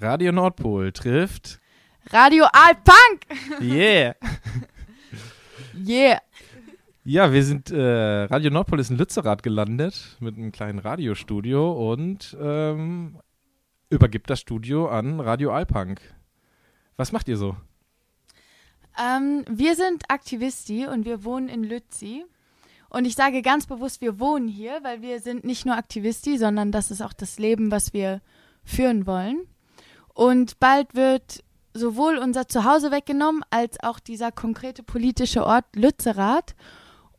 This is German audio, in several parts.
Radio Nordpol trifft Radio Alpunk! Yeah! yeah! Ja, wir sind, äh, Radio Nordpol ist in Lützerath gelandet mit einem kleinen Radiostudio und ähm, übergibt das Studio an Radio Alpunk. Was macht ihr so? Ähm, wir sind Aktivisti und wir wohnen in Lützi. Und ich sage ganz bewusst, wir wohnen hier, weil wir sind nicht nur Aktivisti, sondern das ist auch das Leben, was wir führen wollen. Und bald wird sowohl unser Zuhause weggenommen, als auch dieser konkrete politische Ort Lützerath.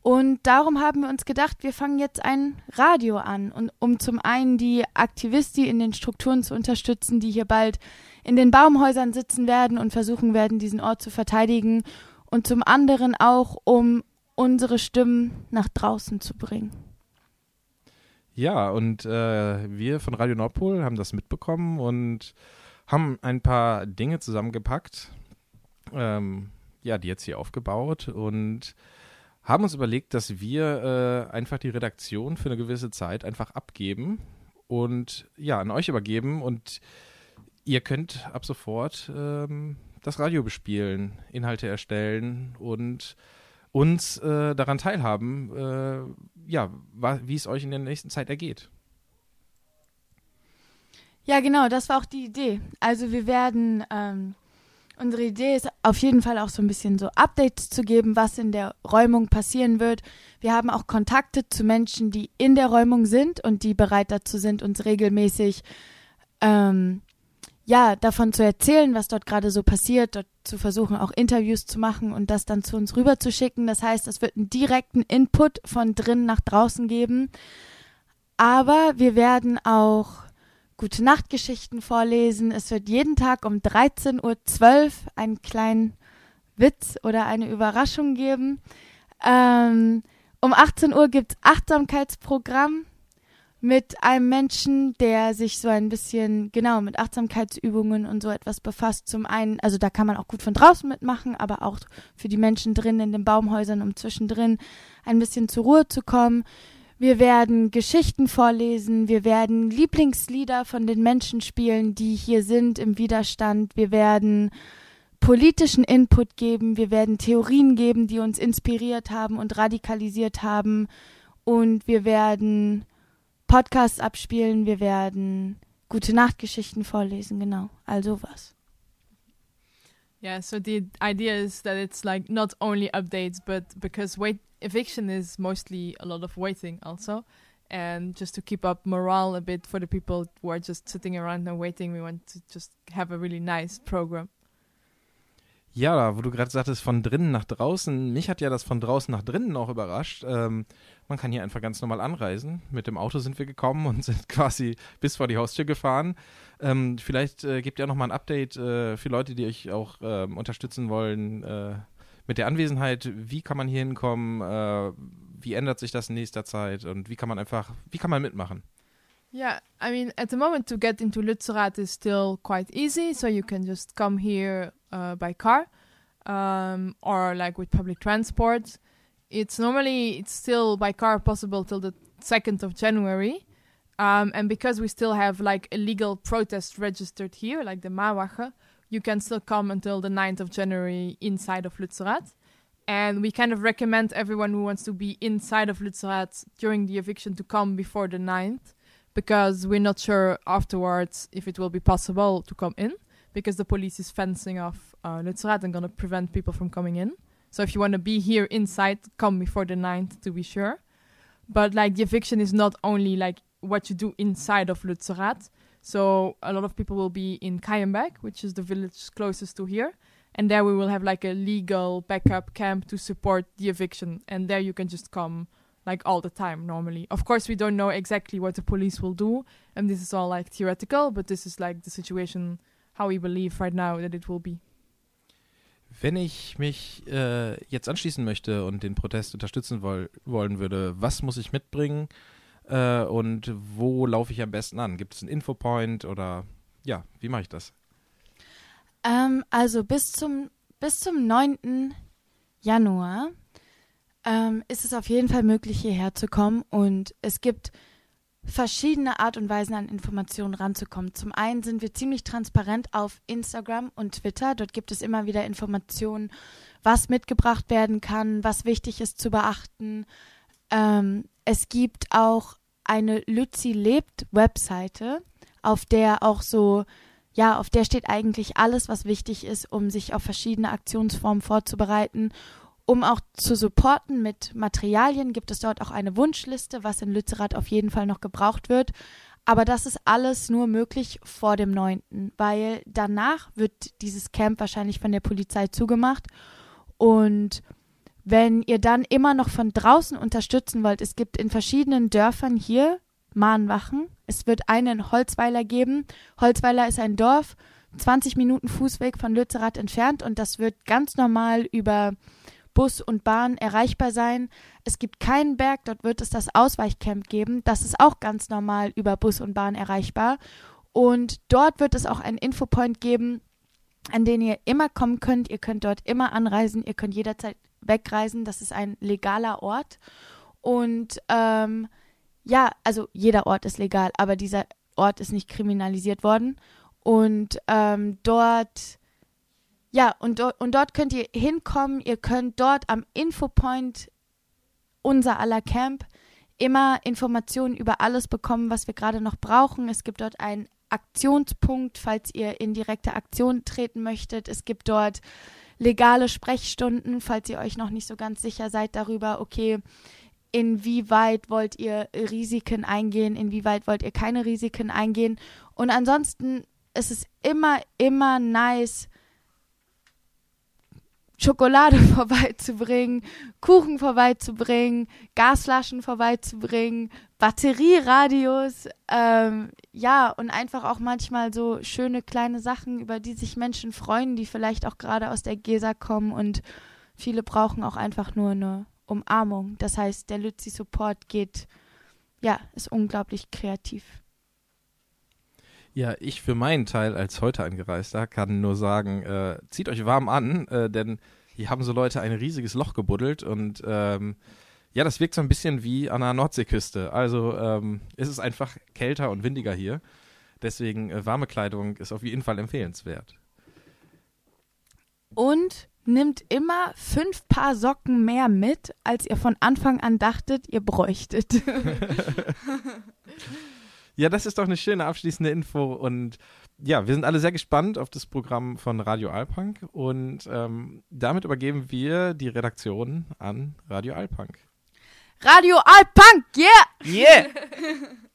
Und darum haben wir uns gedacht, wir fangen jetzt ein Radio an, und, um zum einen die Aktivisti in den Strukturen zu unterstützen, die hier bald in den Baumhäusern sitzen werden und versuchen werden, diesen Ort zu verteidigen. Und zum anderen auch, um unsere Stimmen nach draußen zu bringen. Ja, und äh, wir von Radio Nordpol haben das mitbekommen und haben ein paar Dinge zusammengepackt, ähm, ja, die jetzt hier aufgebaut und haben uns überlegt, dass wir äh, einfach die Redaktion für eine gewisse Zeit einfach abgeben und ja, an euch übergeben und ihr könnt ab sofort ähm, das Radio bespielen, Inhalte erstellen und uns äh, daran teilhaben, äh, ja, wie es euch in der nächsten Zeit ergeht. Ja, genau, das war auch die Idee. Also wir werden, ähm, unsere Idee ist auf jeden Fall auch so ein bisschen so Updates zu geben, was in der Räumung passieren wird. Wir haben auch Kontakte zu Menschen, die in der Räumung sind und die bereit dazu sind, uns regelmäßig ähm, ja, davon zu erzählen, was dort gerade so passiert, dort zu versuchen, auch Interviews zu machen und das dann zu uns rüber zu schicken. Das heißt, es wird einen direkten Input von drinnen nach draußen geben. Aber wir werden auch gute Nachtgeschichten vorlesen. Es wird jeden Tag um 13.12 Uhr einen kleinen Witz oder eine Überraschung geben. Ähm, um 18 Uhr gibt es Achtsamkeitsprogramm mit einem Menschen, der sich so ein bisschen genau mit Achtsamkeitsübungen und so etwas befasst. Zum einen, also da kann man auch gut von draußen mitmachen, aber auch für die Menschen drin in den Baumhäusern, um zwischendrin ein bisschen zur Ruhe zu kommen. Wir werden Geschichten vorlesen, wir werden Lieblingslieder von den Menschen spielen, die hier sind im Widerstand. Wir werden politischen Input geben, wir werden Theorien geben, die uns inspiriert haben und radikalisiert haben. Und wir werden Podcasts abspielen, wir werden gute Nachtgeschichten vorlesen, genau, also was. Yeah, so the idea is that it's like not only updates, but because wait eviction is mostly a lot of waiting also. And just to keep up morale a bit for the people who are just sitting around and waiting, we want to just have a really nice program. Ja, wo du gerade sagtest, von drinnen nach draußen, mich hat ja das von draußen nach drinnen auch überrascht. Ähm, man kann hier einfach ganz normal anreisen. Mit dem Auto sind wir gekommen und sind quasi bis vor die Haustür gefahren. Ähm, vielleicht äh, gebt ihr auch nochmal ein Update äh, für Leute, die euch auch äh, unterstützen wollen äh, mit der Anwesenheit. Wie kann man hier hinkommen? Äh, wie ändert sich das in nächster Zeit? Und wie kann man einfach, wie kann man mitmachen? Yeah, I mean, at the moment to get into Lützerath is still quite easy, so you can just come here uh, by car um, or like with public transport. It's normally it's still by car possible till the second of January, um, and because we still have like a legal protest registered here, like the Mawache, you can still come until the 9th of January inside of Lützerath. And we kind of recommend everyone who wants to be inside of Lützerath during the eviction to come before the 9th because we're not sure afterwards if it will be possible to come in because the police is fencing off uh, and gonna prevent people from coming in. So if you want to be here inside, come before the 9th to be sure. But like the eviction is not only like what you do inside of Lützerath. So a lot of people will be in Kayenbeck, which is the village closest to here. And there we will have like a legal backup camp to support the eviction. And there you can just come like all the time normally. Of course, we don't know exactly what the police will do, and this is all like theoretical, but this is like the situation how we believe right now that it will be. Wenn ich mich äh, jetzt anschließen möchte und den Protest unterstützen woll wollen würde, was muss ich mitbringen äh, und wo laufe ich am besten an? Gibt es einen Infopoint oder ja, wie mache ich das? Ähm, also bis zum, bis zum 9. Januar ähm, ist es auf jeden Fall möglich, hierher zu kommen. Und es gibt verschiedene Art und Weisen an Informationen ranzukommen. Zum einen sind wir ziemlich transparent auf Instagram und Twitter. Dort gibt es immer wieder Informationen, was mitgebracht werden kann, was wichtig ist zu beachten. Ähm, es gibt auch eine Lützi lebt Webseite, auf der auch so ja, auf der steht eigentlich alles, was wichtig ist, um sich auf verschiedene Aktionsformen vorzubereiten. Um auch zu supporten mit Materialien gibt es dort auch eine Wunschliste, was in Lützerath auf jeden Fall noch gebraucht wird. Aber das ist alles nur möglich vor dem 9., weil danach wird dieses Camp wahrscheinlich von der Polizei zugemacht. Und wenn ihr dann immer noch von draußen unterstützen wollt, es gibt in verschiedenen Dörfern hier Mahnwachen. Es wird einen in Holzweiler geben. Holzweiler ist ein Dorf, 20 Minuten Fußweg von Lützerath entfernt und das wird ganz normal über Bus und Bahn erreichbar sein. Es gibt keinen Berg, dort wird es das Ausweichcamp geben. Das ist auch ganz normal über Bus und Bahn erreichbar. Und dort wird es auch einen Infopoint geben, an den ihr immer kommen könnt. Ihr könnt dort immer anreisen, ihr könnt jederzeit wegreisen. Das ist ein legaler Ort. Und ähm, ja, also jeder Ort ist legal, aber dieser Ort ist nicht kriminalisiert worden. Und ähm, dort, ja, und, und dort könnt ihr hinkommen. Ihr könnt dort am Infopoint unser aller Camp immer Informationen über alles bekommen, was wir gerade noch brauchen. Es gibt dort einen Aktionspunkt, falls ihr in direkte Aktion treten möchtet. Es gibt dort legale Sprechstunden, falls ihr euch noch nicht so ganz sicher seid darüber, okay, inwieweit wollt ihr Risiken eingehen, inwieweit wollt ihr keine Risiken eingehen. Und ansonsten ist es immer, immer nice, Schokolade vorbeizubringen, Kuchen vorbeizubringen, Gasflaschen vorbeizubringen, Batterieradios, ähm, ja, und einfach auch manchmal so schöne kleine Sachen, über die sich Menschen freuen, die vielleicht auch gerade aus der GESA kommen und viele brauchen auch einfach nur eine Umarmung. Das heißt, der Lützi Support geht, ja, ist unglaublich kreativ. Ja, ich für meinen Teil als heute Angereister kann nur sagen, äh, zieht euch warm an, äh, denn hier haben so Leute ein riesiges Loch gebuddelt und ähm, ja, das wirkt so ein bisschen wie an der Nordseeküste. Also ähm, ist es einfach kälter und windiger hier. Deswegen äh, warme Kleidung ist auf jeden Fall empfehlenswert. Und nimmt immer fünf Paar Socken mehr mit, als ihr von Anfang an dachtet, ihr bräuchtet. ja, das ist doch eine schöne abschließende Info und ja, wir sind alle sehr gespannt auf das Programm von Radio Alpunk und ähm, damit übergeben wir die Redaktion an Radio Alpunk. Radio Alpunk, yeah! Yeah!